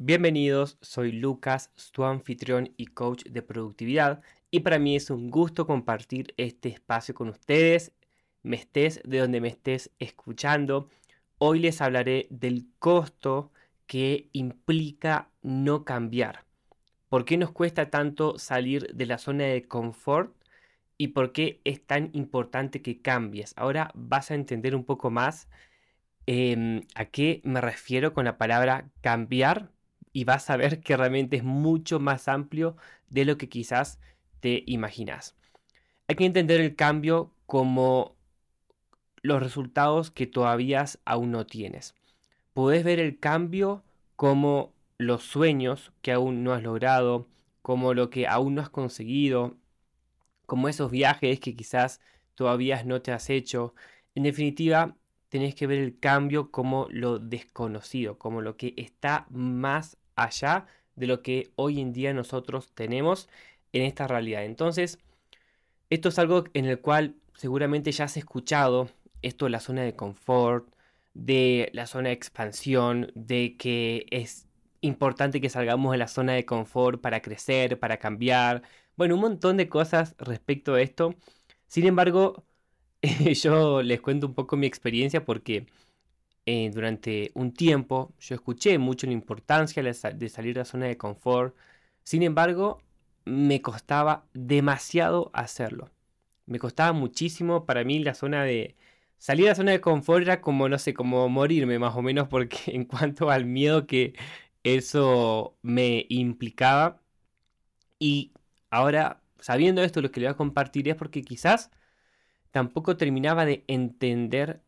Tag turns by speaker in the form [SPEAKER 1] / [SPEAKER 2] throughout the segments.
[SPEAKER 1] Bienvenidos, soy Lucas, tu anfitrión y coach de productividad y para mí es un gusto compartir este espacio con ustedes, me estés de donde me estés escuchando. Hoy les hablaré del costo que implica no cambiar. ¿Por qué nos cuesta tanto salir de la zona de confort? ¿Y por qué es tan importante que cambies? Ahora vas a entender un poco más em, a qué me refiero con la palabra cambiar y vas a ver que realmente es mucho más amplio de lo que quizás te imaginas. Hay que entender el cambio como los resultados que todavía aún no tienes. Puedes ver el cambio como los sueños que aún no has logrado, como lo que aún no has conseguido, como esos viajes que quizás todavía no te has hecho. En definitiva, tenés que ver el cambio como lo desconocido, como lo que está más allá de lo que hoy en día nosotros tenemos en esta realidad. Entonces, esto es algo en el cual seguramente ya has escuchado, esto de la zona de confort, de la zona de expansión, de que es importante que salgamos de la zona de confort para crecer, para cambiar, bueno, un montón de cosas respecto a esto. Sin embargo, yo les cuento un poco mi experiencia porque eh, durante un tiempo yo escuché mucho la importancia de salir de la zona de confort. Sin embargo, me costaba demasiado hacerlo. Me costaba muchísimo para mí la zona de... Salir de la zona de confort era como, no sé, como morirme más o menos porque en cuanto al miedo que eso me implicaba. Y ahora, sabiendo esto, lo que le voy a compartir es porque quizás tampoco terminaba de entender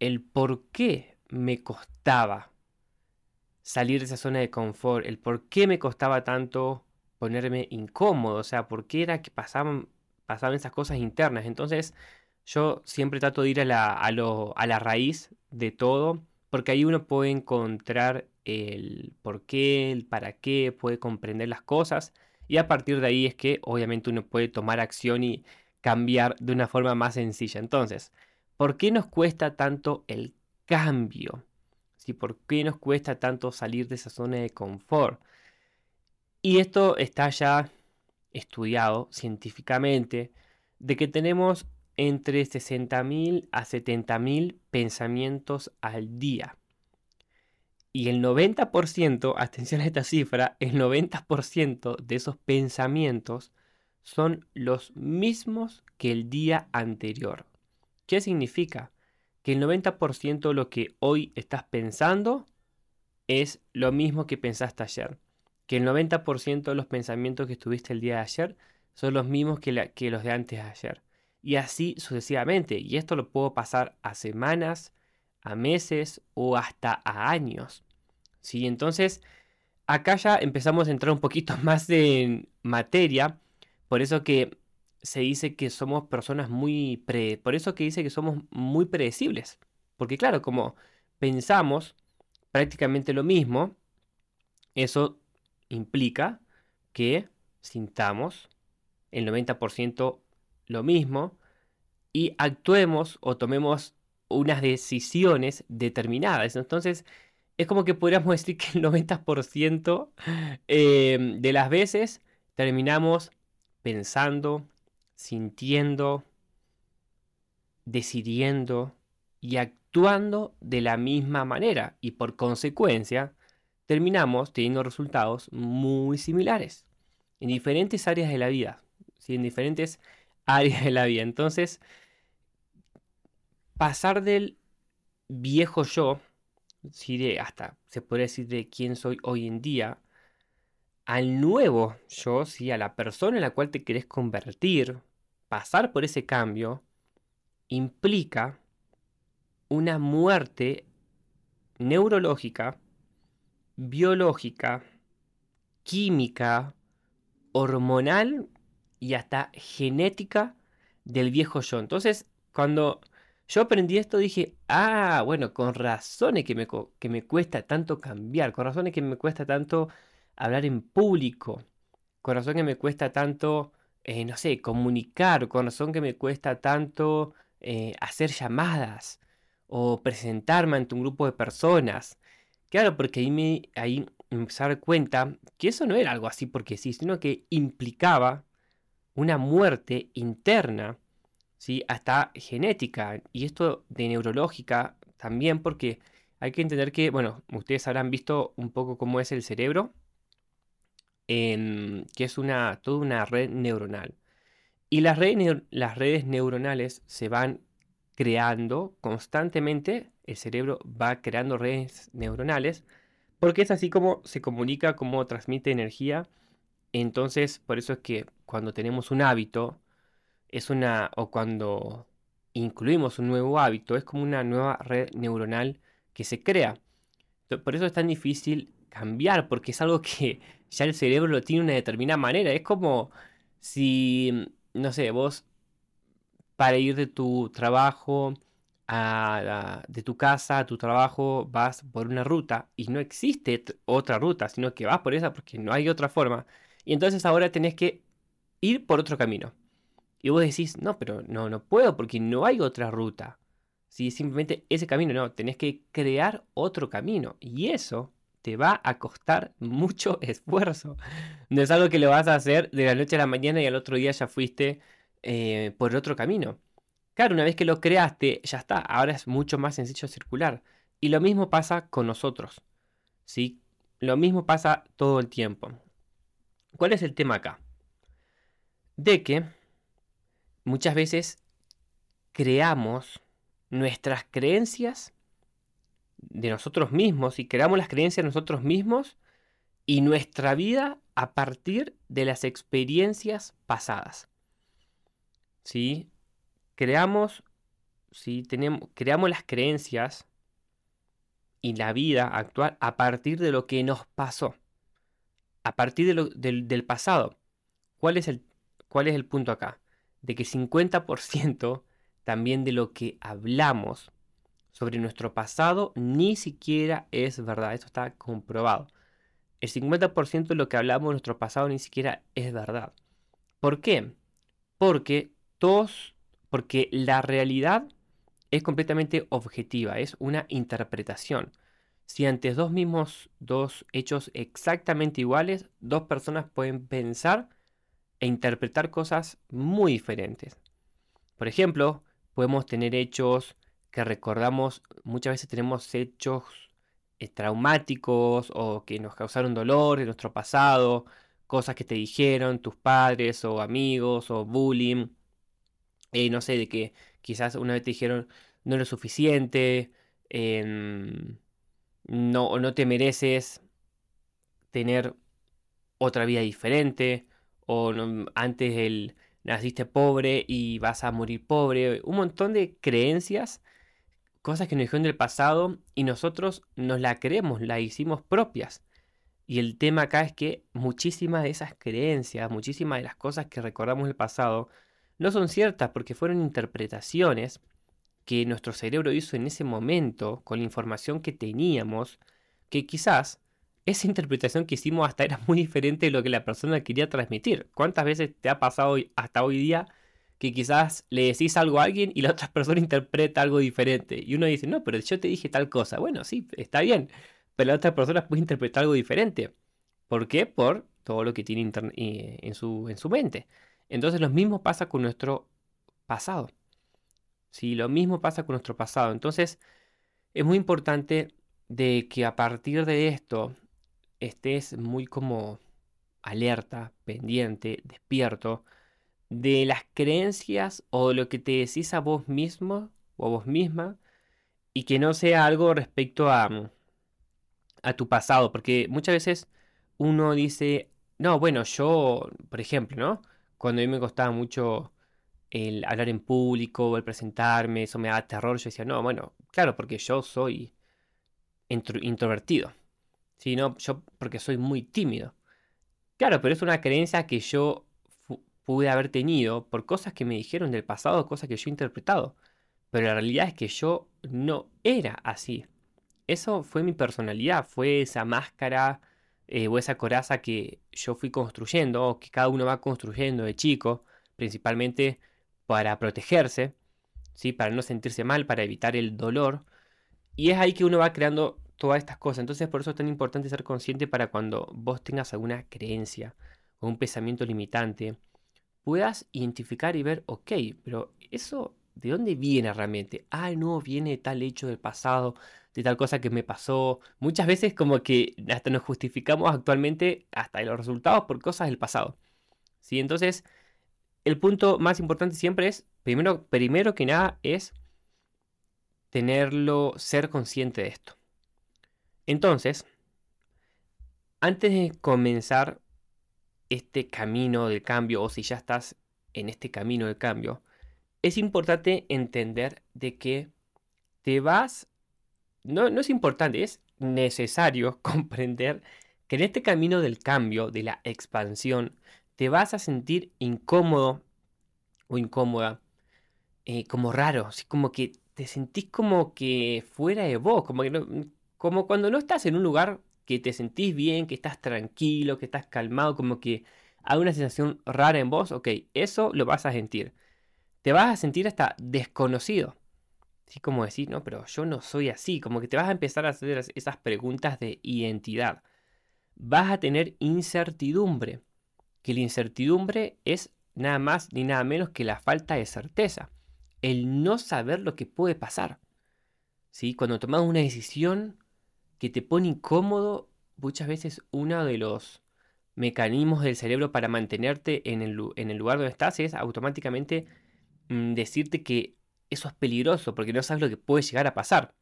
[SPEAKER 1] el por qué me costaba salir de esa zona de confort, el por qué me costaba tanto ponerme incómodo, o sea, por qué era que pasaban, pasaban esas cosas internas. Entonces, yo siempre trato de ir a la, a, a la raíz de todo, porque ahí uno puede encontrar el por qué, el para qué, puede comprender las cosas, y a partir de ahí es que obviamente uno puede tomar acción y cambiar de una forma más sencilla. Entonces, ¿por qué nos cuesta tanto el cambio. ¿sí? ¿Por qué nos cuesta tanto salir de esa zona de confort? Y esto está ya estudiado científicamente de que tenemos entre 60.000 a 70.000 pensamientos al día. Y el 90%, atención a esta cifra, el 90% de esos pensamientos son los mismos que el día anterior. ¿Qué significa? Que el 90% de lo que hoy estás pensando es lo mismo que pensaste ayer. Que el 90% de los pensamientos que tuviste el día de ayer son los mismos que, que los de antes de ayer. Y así sucesivamente. Y esto lo puedo pasar a semanas, a meses o hasta a años. ¿Sí? Entonces, acá ya empezamos a entrar un poquito más en materia. Por eso que se dice que somos personas muy... Pre... Por eso que dice que somos muy predecibles. Porque claro, como pensamos prácticamente lo mismo, eso implica que sintamos el 90% lo mismo y actuemos o tomemos unas decisiones determinadas. Entonces, es como que podríamos decir que el 90% eh, de las veces terminamos pensando, sintiendo, decidiendo y actuando de la misma manera. Y por consecuencia terminamos teniendo resultados muy similares en diferentes áreas de la vida, en diferentes áreas de la vida. Entonces, pasar del viejo yo, de hasta se puede decir de quién soy hoy en día, al nuevo yo, ¿sí? a la persona en la cual te querés convertir, pasar por ese cambio, implica una muerte neurológica, biológica, química, hormonal y hasta genética del viejo yo. Entonces, cuando yo aprendí esto, dije, ah, bueno, con razones que me, que me cuesta tanto cambiar, con razones que me cuesta tanto hablar en público, con razón que me cuesta tanto, eh, no sé, comunicar, con razón que me cuesta tanto eh, hacer llamadas o presentarme ante un grupo de personas. Claro, porque ahí me, ahí me empecé a dar cuenta que eso no era algo así porque sí, sino que implicaba una muerte interna, ¿sí? hasta genética, y esto de neurológica también, porque hay que entender que, bueno, ustedes habrán visto un poco cómo es el cerebro, que es una, toda una red neuronal. Y las redes, las redes neuronales se van creando constantemente, el cerebro va creando redes neuronales, porque es así como se comunica, como transmite energía. Entonces, por eso es que cuando tenemos un hábito, es una, o cuando incluimos un nuevo hábito, es como una nueva red neuronal que se crea. Por eso es tan difícil cambiar, porque es algo que ya el cerebro lo tiene de una determinada manera. Es como si, no sé, vos para ir de tu trabajo a, de tu casa a tu trabajo vas por una ruta y no existe otra ruta, sino que vas por esa porque no hay otra forma. Y entonces ahora tenés que ir por otro camino. Y vos decís, no, pero no, no puedo porque no hay otra ruta. Si simplemente ese camino, no, tenés que crear otro camino. Y eso te va a costar mucho esfuerzo. No es algo que lo vas a hacer de la noche a la mañana y al otro día ya fuiste eh, por otro camino. Claro, una vez que lo creaste, ya está. Ahora es mucho más sencillo circular. Y lo mismo pasa con nosotros. ¿sí? Lo mismo pasa todo el tiempo. ¿Cuál es el tema acá? De que muchas veces creamos nuestras creencias de nosotros mismos y creamos las creencias de nosotros mismos y nuestra vida a partir de las experiencias pasadas. ¿Sí? Creamos, ¿sí? Tenemos, creamos las creencias y la vida actual a partir de lo que nos pasó, a partir de lo, del, del pasado. ¿Cuál es, el, ¿Cuál es el punto acá? De que 50% también de lo que hablamos sobre nuestro pasado ni siquiera es verdad. Esto está comprobado. El 50% de lo que hablamos de nuestro pasado ni siquiera es verdad. ¿Por qué? Porque todos, porque la realidad es completamente objetiva, es una interpretación. Si ante dos mismos, dos hechos exactamente iguales, dos personas pueden pensar e interpretar cosas muy diferentes. Por ejemplo, podemos tener hechos que recordamos, muchas veces tenemos hechos eh, traumáticos o que nos causaron dolor en nuestro pasado, cosas que te dijeron tus padres o amigos o bullying, eh, no sé, de que quizás una vez te dijeron no eres suficiente, em, no, no te mereces tener otra vida diferente, o antes el, naciste pobre y vas a morir pobre, un montón de creencias, cosas que nos dijeron del pasado y nosotros nos la creemos, la hicimos propias. Y el tema acá es que muchísimas de esas creencias, muchísimas de las cosas que recordamos del pasado, no son ciertas porque fueron interpretaciones que nuestro cerebro hizo en ese momento con la información que teníamos, que quizás esa interpretación que hicimos hasta era muy diferente de lo que la persona quería transmitir. ¿Cuántas veces te ha pasado hasta hoy día que quizás le decís algo a alguien y la otra persona interpreta algo diferente? Y uno dice, no, pero yo te dije tal cosa. Bueno, sí, está bien, pero la otra persona puede interpretar algo diferente. ¿Por qué? Por todo lo que tiene eh, en su, en su mente. Entonces lo mismo pasa con nuestro pasado. Sí, lo mismo pasa con nuestro pasado. Entonces es muy importante de que a partir de esto estés muy como alerta, pendiente, despierto de las creencias o de lo que te decís a vos mismo o a vos misma y que no sea algo respecto a, mm, a tu pasado, porque muchas veces uno dice, no, bueno, yo, por ejemplo, ¿no? Cuando a mí me costaba mucho el hablar en público, el presentarme, eso me daba terror, yo decía, no, bueno, claro, porque yo soy introvertido. Sí, no, yo porque soy muy tímido. Claro, pero es una creencia que yo pude haber tenido por cosas que me dijeron del pasado, cosas que yo he interpretado. Pero la realidad es que yo no era así. Eso fue mi personalidad, fue esa máscara eh, o esa coraza que yo fui construyendo, o que cada uno va construyendo de chico, principalmente para protegerse, ¿sí? para no sentirse mal, para evitar el dolor. Y es ahí que uno va creando todas estas cosas. Entonces por eso es tan importante ser consciente para cuando vos tengas alguna creencia o un pensamiento limitante, puedas identificar y ver, ok, pero eso, ¿de dónde viene realmente? Ah, no, viene tal hecho del pasado, de tal cosa que me pasó. Muchas veces como que hasta nos justificamos actualmente hasta los resultados por cosas del pasado. ¿Sí? Entonces, el punto más importante siempre es, primero, primero que nada, es tenerlo, ser consciente de esto. Entonces, antes de comenzar este camino del cambio, o si ya estás en este camino del cambio, es importante entender de que te vas no, es importante, es necesario comprender que en este camino del cambio, de la expansión, te vas a sentir incómodo o incómoda, eh, como raro, así como que te sentís como que fuera de vos, como, que como cuando no estás en un lugar que te sentís bien, que estás tranquilo, que estás calmado, como que hay una sensación rara en vos, ok, eso lo vas a sentir. Te vas a sentir hasta desconocido. Así como decir, no, pero yo no soy así. Como que te vas a empezar a hacer esas preguntas de identidad. Vas a tener incertidumbre. Que la incertidumbre es nada más ni nada menos que la falta de certeza. El no saber lo que puede pasar. ¿Sí? Cuando tomas una decisión que te pone incómodo, muchas veces uno de los mecanismos del cerebro para mantenerte en el, lugar donde estás es automáticamente mm, decirte que eso es peligroso porque no sabes lo que puede llegar a pasar.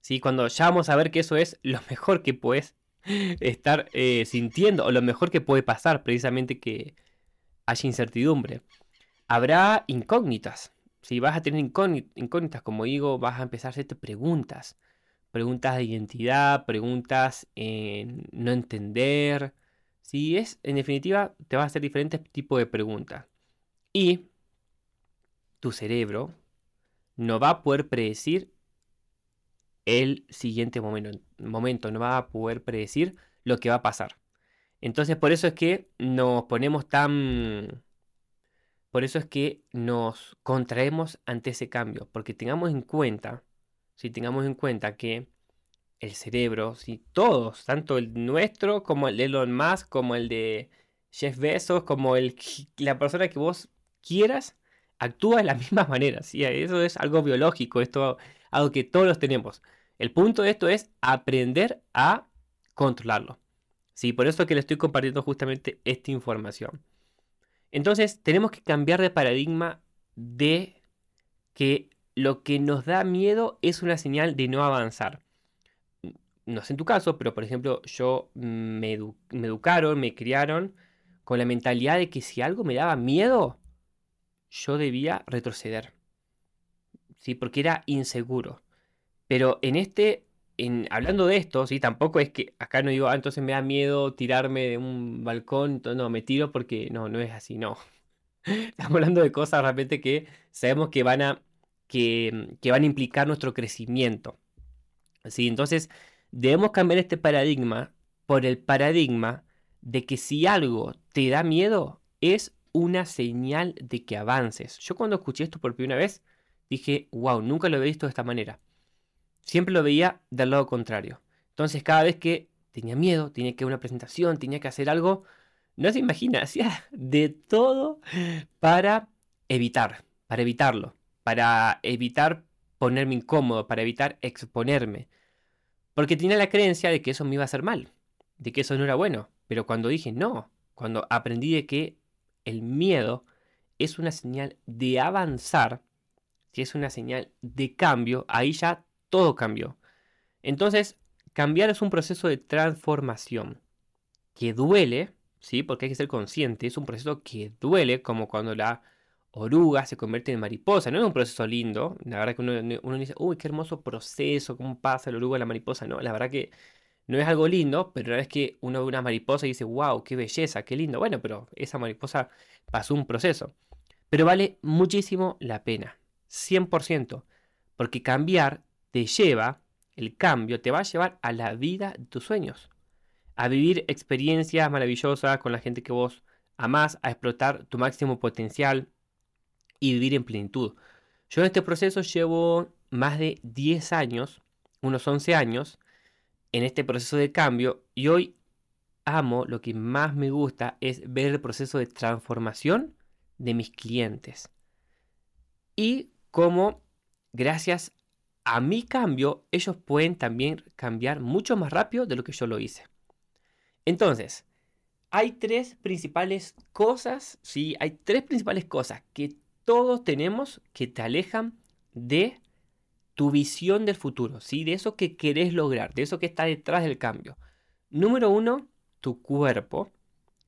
[SPEAKER 1] ¿Sí? Cuando ya vamos a ver que eso es lo mejor que puedes estar eh, sintiendo o lo mejor que puede pasar, precisamente que haya incertidumbre. Habrá incógnitas. Si vas a tener incógnitas, como digo, vas a empezar a hacerte preguntas. Preguntas de identidad, preguntas en no entender. Si es, en definitiva, te vas a hacer diferentes tipos de preguntas. Y tu cerebro, no va a poder predecir el siguiente momento, momento, no va a poder predecir lo que va a pasar. Entonces por eso es que nos ponemos tan... Por eso es que nos contraemos ante ese cambio, porque tengamos en cuenta, si tengamos en cuenta que el cerebro, si todos, tanto el nuestro como el de Elon Musk, como el de Jeff Bezos, como el, la persona que vos quieras, actúa de la misma manera. ¿sí? Eso es algo biológico, esto algo que todos tenemos. El punto de esto es aprender a controlarlo. ¿sí? Por eso es que le estoy compartiendo justamente esta información. Entonces tenemos que cambiar de paradigma de que lo que nos da miedo es una señal de no avanzar. No sé en tu caso, pero por ejemplo yo me, educaron, me criaron con la mentalidad de que si algo me daba miedo, yo debía retroceder. ¿Sí? Porque era inseguro. Pero en este, en, hablando de esto, ¿sí? Tampoco es que acá no digo, ah, entonces me da miedo tirarme de un balcón, no, me tiro porque no, no es así, no. Estamos hablando de cosas realmente que sabemos que van a, que, van a implicar nuestro crecimiento. ¿Sí? Entonces, debemos cambiar este paradigma por el paradigma de que si algo te da miedo, es una señal de que avances. Yo cuando escuché esto por primera vez, dije, wow, nunca lo había visto de esta manera. Siempre lo veía del lado contrario. Entonces cada vez que tenía miedo, tenía que una presentación, tenía que hacer algo, no se imagina, hacía de todo para evitar, para evitarlo, para evitar ponerme incómodo, para evitar exponerme. Porque tenía la creencia de que eso me iba a hacer mal, de que eso no era bueno. Pero cuando dije no, cuando aprendí de que el miedo es una señal de avanzar, si es una señal de cambio, ahí ya todo cambió. Entonces, cambiar es un proceso de transformación que duele, ¿sí? Porque hay que ser consciente, es un proceso que duele, como cuando la oruga se convierte en mariposa. No es un proceso lindo, la verdad que uno, dice, uy, qué hermoso proceso, cómo pasa la oruga a la mariposa. No, la verdad que no es algo lindo, pero una vez que uno ve una mariposa y dice, wow, qué belleza, qué lindo. Bueno, pero esa mariposa pasó un proceso. Pero vale muchísimo la pena, 100%, porque cambiar te lleva, el cambio te va a llevar a la vida de tus sueños, a vivir experiencias maravillosas con la gente que vos amás, a explotar tu máximo potencial y vivir en plenitud. Yo en este proceso llevo más de 10 años, unos 11 años, en este proceso de cambio y hoy amo, lo que más me gusta es ver el proceso de transformación de mis clientes. Y cómo, gracias a mi cambio, ellos pueden también cambiar mucho más rápido de lo que yo lo hice. Entonces, hay tres principales cosas, sí, hay tres principales cosas que todos tenemos que te alejan de tu visión del futuro, ¿sí? De eso que querés lograr, de eso que está detrás del cambio. Número uno, tu cuerpo.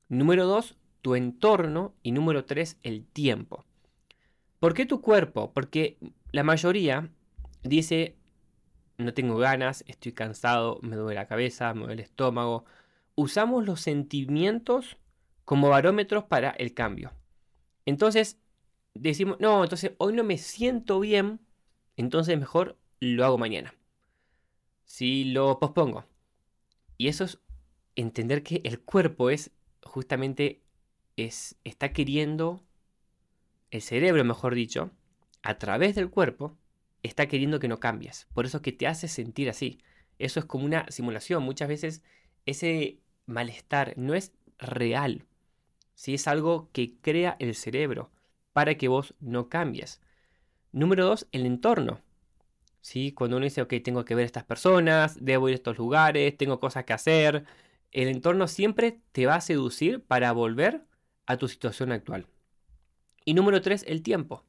[SPEAKER 1] Número dos, tu entorno. Y número tres, el tiempo. ¿Por qué tu cuerpo? Porque la mayoría dice, no tengo ganas, estoy cansado, me duele la cabeza, me duele el estómago. Usamos los sentimientos como barómetros para el cambio. Entonces, decimos, no, entonces hoy no me siento bien, entonces mejor lo hago mañana. Si lo pospongo. Y eso es entender que el cuerpo es justamente es, está queriendo, el cerebro mejor dicho, a través del cuerpo, está queriendo que no cambies. Por eso que te hace sentir así. Eso es como una simulación. Muchas veces ese malestar no es real. Si es algo que crea el cerebro para que vos no cambies. Número dos, el entorno. ¿Sí? Cuando uno dice, ok, tengo que ver a estas personas, debo ir a estos lugares, tengo cosas que hacer, el entorno siempre te va a seducir para volver a tu situación actual. Y número tres, el tiempo.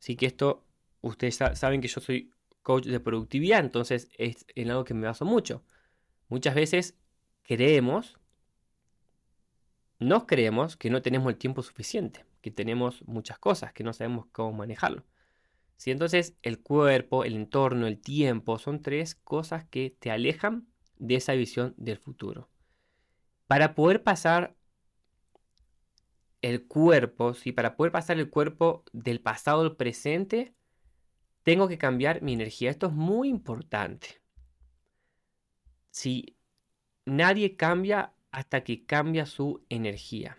[SPEAKER 1] Así que esto, ustedes saben que yo soy coach de productividad, entonces es en algo que me baso mucho. Muchas veces creemos, nos creemos que no tenemos el tiempo suficiente, que tenemos muchas cosas, que no sabemos cómo manejarlo. Si entonces el cuerpo, el entorno, el tiempo son tres cosas que te alejan de esa visión del futuro. Para poder pasar el cuerpo, ¿sí? para poder pasar el cuerpo del pasado al presente, tengo que cambiar mi energía. Esto es muy importante. Si nadie cambia hasta que cambia su energía.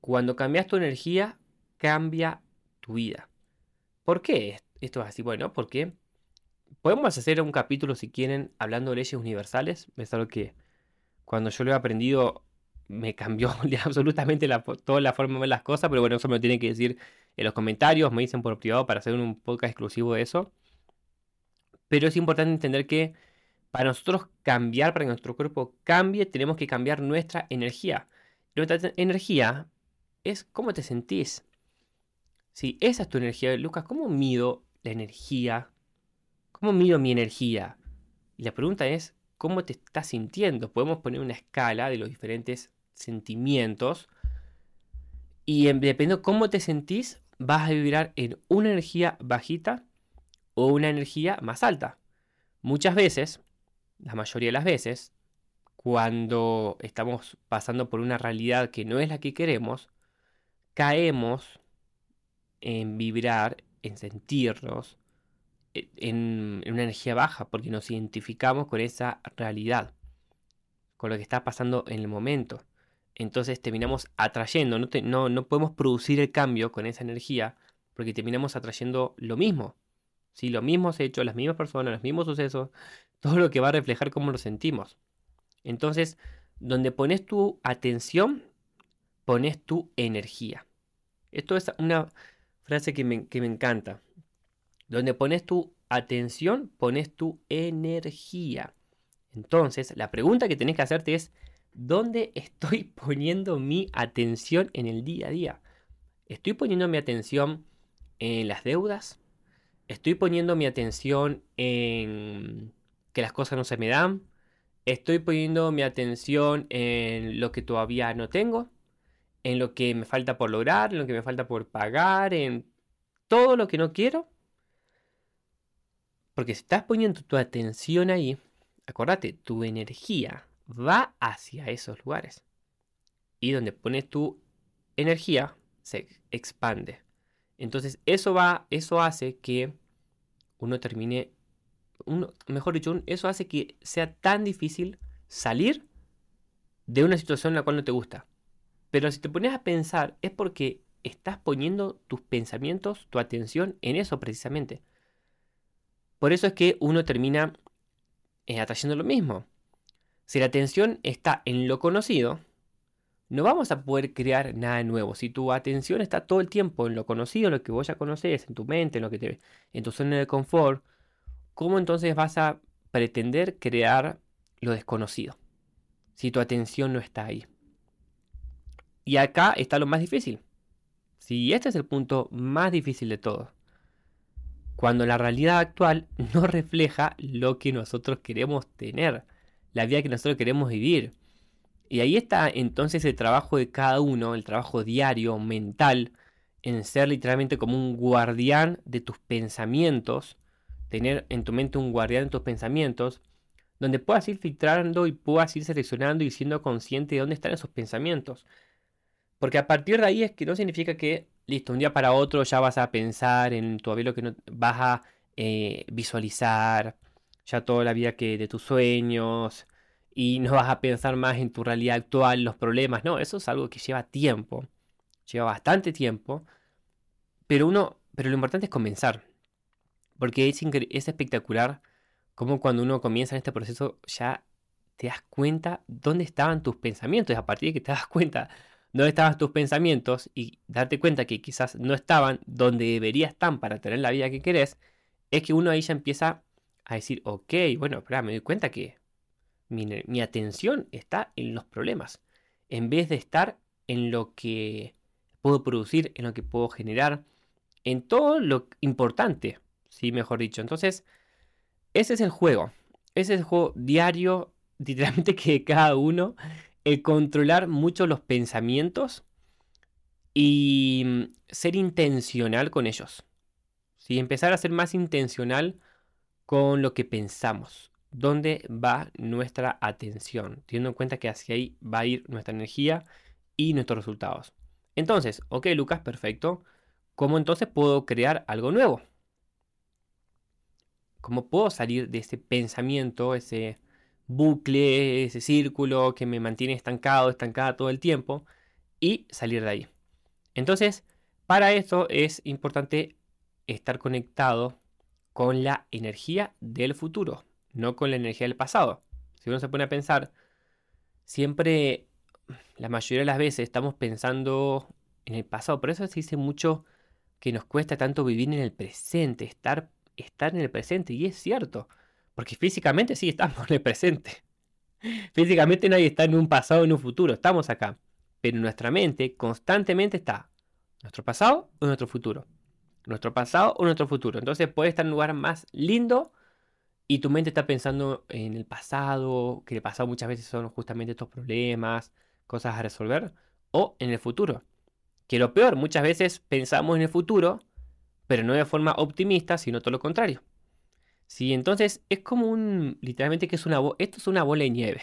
[SPEAKER 1] Cuando cambias tu energía, cambia tu vida. ¿Por qué esto es así? Bueno, porque podemos hacer un capítulo, si quieren, hablando de leyes universales. Es algo que cuando yo lo he aprendido me cambió absolutamente toda la forma de ver las cosas, pero bueno, eso me lo tienen que decir en los comentarios, me dicen por privado para hacer un podcast exclusivo de eso. Pero es importante entender que para nosotros cambiar, para que nuestro cuerpo cambie, tenemos que cambiar nuestra energía. Nuestra energía es cómo te sentís. Si esa es tu energía, Lucas, ¿cómo mido la energía ¿Cómo mido mi energía? Y la pregunta es, ¿cómo te estás sintiendo? Podemos poner una escala de los diferentes sentimientos y dependiendo de cómo te sentís, vas a vibrar en una energía bajita o una energía más alta. Muchas veces, la mayoría de las veces, cuando estamos pasando por una realidad que no es la que queremos, caemos en vibrar, en sentirnos e, en, una energía baja, porque nos identificamos con esa realidad, con lo que está pasando en el momento. Entonces terminamos atrayendo, no, no, no podemos producir el cambio con esa energía, porque terminamos atrayendo lo mismo. si Los mismos hechos, las mismas personas, los mismos sucesos, todo lo que va a reflejar cómo nos sentimos. Entonces, donde pones tu atención, pones tu energía. Esto es una frase que me, que me encanta. Donde pones tu atención, pones tu energía. Entonces, la pregunta que tenés que hacerte es, ¿dónde estoy poniendo mi atención en el día a día? ¿Estoy poniendo mi atención en las deudas? ¿Estoy poniendo mi atención en que las cosas no se me dan? ¿Estoy poniendo mi atención en lo que todavía no tengo? ¿En lo que me falta por lograr? ¿En lo que me falta por pagar? ¿En todo lo que no quiero? Porque si estás poniendo tu atención ahí, acordate, tu energía va hacia esos lugares. Y donde pones tu energía, se expande. Entonces, eso va, eso hace que uno termine, mejor dicho, eso hace que sea tan difícil salir de una situación en la cual no te gusta. Pero si te pones a pensar, es porque estás poniendo tus pensamientos, tu atención en eso precisamente. Por eso es que uno termina eh, atrayendo lo mismo. Si la atención está en lo conocido, no vamos a poder crear nada nuevo. Si tu atención está todo el tiempo en lo conocido, lo que vos ya conoces, en tu mente, en lo que te, en tu zona de confort, ¿cómo entonces vas a pretender crear lo desconocido? Si tu atención no está ahí. Y acá está lo más difícil. Si este es el punto más difícil de todo. Cuando la realidad actual no refleja lo que nosotros queremos tener, la vida que nosotros queremos vivir. Y ahí está entonces el trabajo de cada uno, el trabajo diario, mental, en ser literalmente como un guardián de tus pensamientos, tener en tu mente un guardián de tus pensamientos, donde puedas ir filtrando y puedas ir seleccionando y siendo consciente de dónde están esos pensamientos. Porque a partir de ahí es que no significa que, listo, un día para otro ya vas a pensar en tu lo que no, vas a eh, visualizar ya toda la vida que de tus sueños, y no vas a pensar más en tu realidad actual, los problemas. No, eso es algo que lleva tiempo, lleva bastante tiempo, pero uno, pero lo importante es comenzar, porque es, es espectacular como cuando uno comienza en este proceso ya te das cuenta dónde estaban tus pensamientos, y a partir de que te das cuenta dónde estaban tus pensamientos y darte cuenta que quizás no estaban donde deberías estar para tener la vida que querés, es que uno ahí ya empieza a decir, ok, bueno, espera, me doy cuenta que mi, atención está en los problemas, en vez de estar en lo que puedo producir, en lo que puedo generar, en todo lo importante, sí, mejor dicho. Entonces, ese es el juego. Ese es el juego diario, literalmente que cada uno, controlar mucho los pensamientos y mm, ser intencional con ellos. ¿sí? Empezar a ser más intencional con lo que pensamos dónde va nuestra atención, teniendo en cuenta que hacia ahí va a ir nuestra energía y nuestros resultados. Entonces, ok Lucas, perfecto. ¿Cómo entonces puedo crear algo nuevo? ¿Cómo puedo salir de ese pensamiento, ese bucle, ese círculo que me mantiene estancado, estancada todo el tiempo y salir de ahí? Entonces, para eso es importante estar conectado con la energía del futuro no con la energía del pasado. Si uno se pone a pensar, siempre, la mayoría de las veces estamos pensando en el pasado. Por eso se dice mucho que nos cuesta tanto vivir en el presente, estar, estar en el presente. Y es cierto, porque físicamente sí estamos en el presente. Físicamente nadie está en un pasado o en un futuro, estamos acá. Pero nuestra mente constantemente está nuestro pasado o nuestro futuro. Nuestro pasado o nuestro futuro. Entonces puede estar en un lugar más lindo y tu mente está pensando en el pasado, que el pasado muchas veces son justamente estos problemas, cosas a resolver, o en el futuro. Que lo peor, muchas veces pensamos en el futuro, pero no de forma optimista, sino todo lo contrario. Sí, entonces es como un, literalmente que es una, esto es una bola de nieve.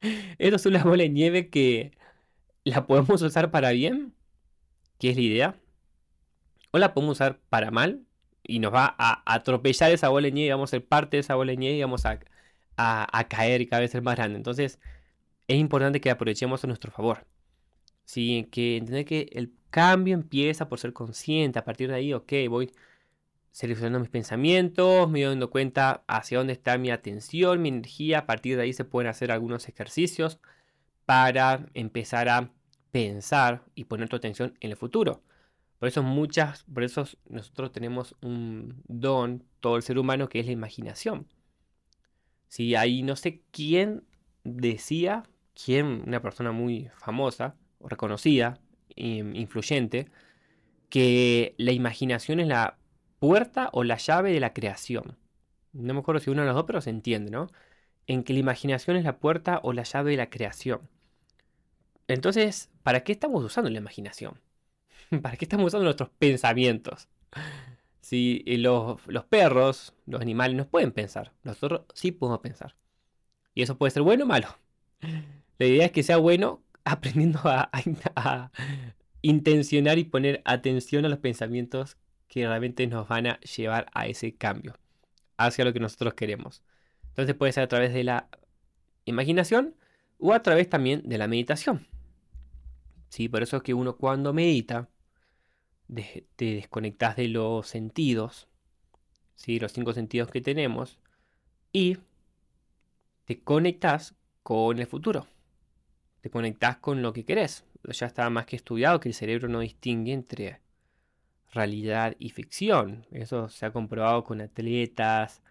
[SPEAKER 1] esto es una bola de nieve que la podemos usar para bien, que es la idea, o la podemos usar para mal, y nos va a atropellar esa bola de nieve, vamos a ser parte de esa bola de nieve y vamos a, caer y cada vez ser más grande. Entonces, es importante que aprovechemos a nuestro favor. ¿sí? Que entender que el cambio empieza por ser consciente. A partir de ahí, ok, voy seleccionando mis pensamientos, me dando cuenta hacia dónde está mi atención, mi energía. A partir de ahí se pueden hacer algunos ejercicios para empezar a pensar y poner tu atención en el futuro. Por eso muchas, por eso nosotros tenemos un don, todo el ser humano, que es la imaginación. Si ahí no sé quién decía, quién, una persona muy famosa, reconocida, influyente, que la imaginación es la puerta o la llave de la creación. No me acuerdo si uno de los dos, pero se entiende, ¿no? En que la imaginación es la puerta o la llave de la creación. Entonces, ¿para qué estamos usando la imaginación? ¿Para qué estamos usando nuestros pensamientos? Si los, perros, los animales, no pueden pensar. Nosotros sí podemos pensar. Y eso puede ser bueno o malo. La idea es que sea bueno aprendiendo a, intencionar y poner atención a los pensamientos que realmente nos van a llevar a ese cambio, hacia lo que nosotros queremos. Entonces puede ser a través de la imaginación o a través también de la meditación. Sí, por eso es que uno cuando medita te desconectas de los sentidos, ¿sí? los cinco sentidos que tenemos, y te conectas con el futuro. Te conectas con lo que querés. Ya está más que estudiado que el cerebro no distingue entre realidad y ficción. Eso se ha comprobado con atletas,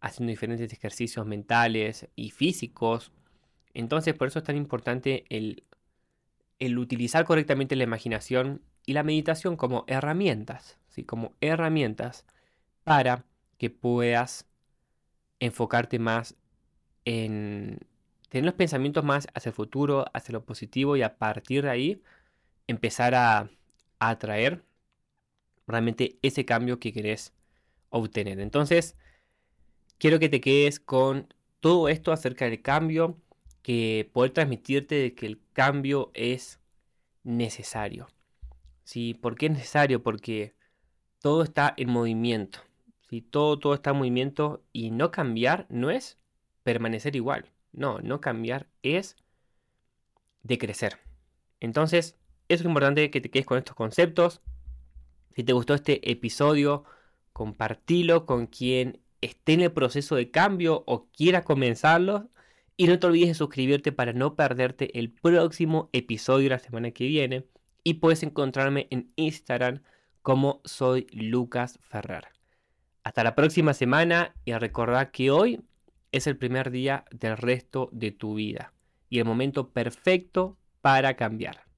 [SPEAKER 1] haciendo diferentes ejercicios mentales y físicos. Entonces, por eso es tan importante el, el utilizar correctamente la imaginación y la meditación como herramientas, ¿sí? como herramientas para que puedas enfocarte más en tener los pensamientos más hacia el futuro, hacia lo positivo y a partir de ahí empezar a, a atraer realmente ese cambio que querés obtener. Entonces, quiero que te quedes con todo esto acerca del cambio, que poder transmitirte de que el cambio es necesario. ¿Sí? ¿Por qué es necesario? Porque todo está en movimiento. ¿sí? Todo, todo está en movimiento y no cambiar no es permanecer igual. No, no cambiar es decrecer. Entonces, es importante que te quedes con estos conceptos. Si te gustó este episodio, compartilo con quien esté en el proceso de cambio o quiera comenzarlo. Y no te olvides de suscribirte para no perderte el próximo episodio la semana que viene. Y puedes encontrarme en Instagram como soy Lucas Ferrer. Hasta la próxima semana y recordar que hoy es el primer día del resto de tu vida y el momento perfecto para cambiar.